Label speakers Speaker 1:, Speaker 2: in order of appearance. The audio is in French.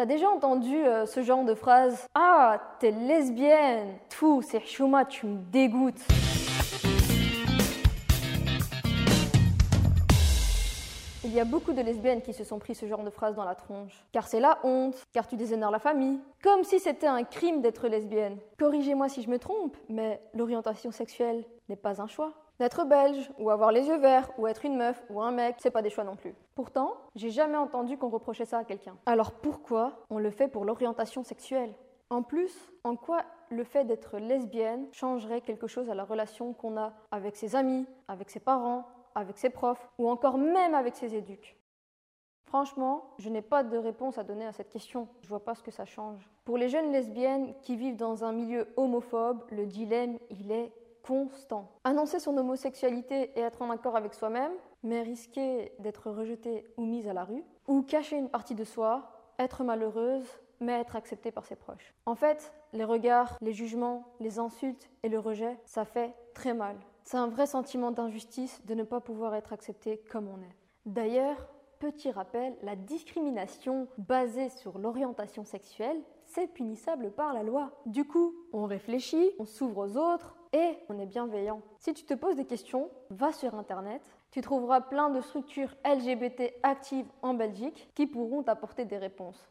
Speaker 1: T'as déjà entendu euh, ce genre de phrase? Ah, t'es lesbienne Tout, c'est chouma, tu me dégoûtes. Il y a beaucoup de lesbiennes qui se sont pris ce genre de phrase dans la tronche. Car c'est la honte, car tu déshonores la famille. Comme si c'était un crime d'être lesbienne. Corrigez-moi si je me trompe, mais l'orientation sexuelle n'est pas un choix. D'être belge, ou avoir les yeux verts, ou être une meuf, ou un mec, c'est pas des choix non plus. Pourtant, j'ai jamais entendu qu'on reprochait ça à quelqu'un. Alors pourquoi on le fait pour l'orientation sexuelle? En plus, en quoi le fait d'être lesbienne changerait quelque chose à la relation qu'on a avec ses amis, avec ses parents, avec ses profs, ou encore même avec ses éduques Franchement, je n'ai pas de réponse à donner à cette question. Je vois pas ce que ça change. Pour les jeunes lesbiennes qui vivent dans un milieu homophobe, le dilemme, il est constant. Annoncer son homosexualité et être en accord avec soi-même, mais risquer d'être rejeté ou mise à la rue, ou cacher une partie de soi, être malheureuse, mais être acceptée par ses proches. En fait, les regards, les jugements, les insultes et le rejet, ça fait très mal. C'est un vrai sentiment d'injustice de ne pas pouvoir être accepté comme on est. D'ailleurs, petit rappel, la discrimination basée sur l'orientation sexuelle, c'est punissable par la loi. Du coup, on réfléchit, on s'ouvre aux autres, et on est bienveillant. Si tu te poses des questions, va sur Internet. Tu trouveras plein de structures LGBT actives en Belgique qui pourront t'apporter des réponses.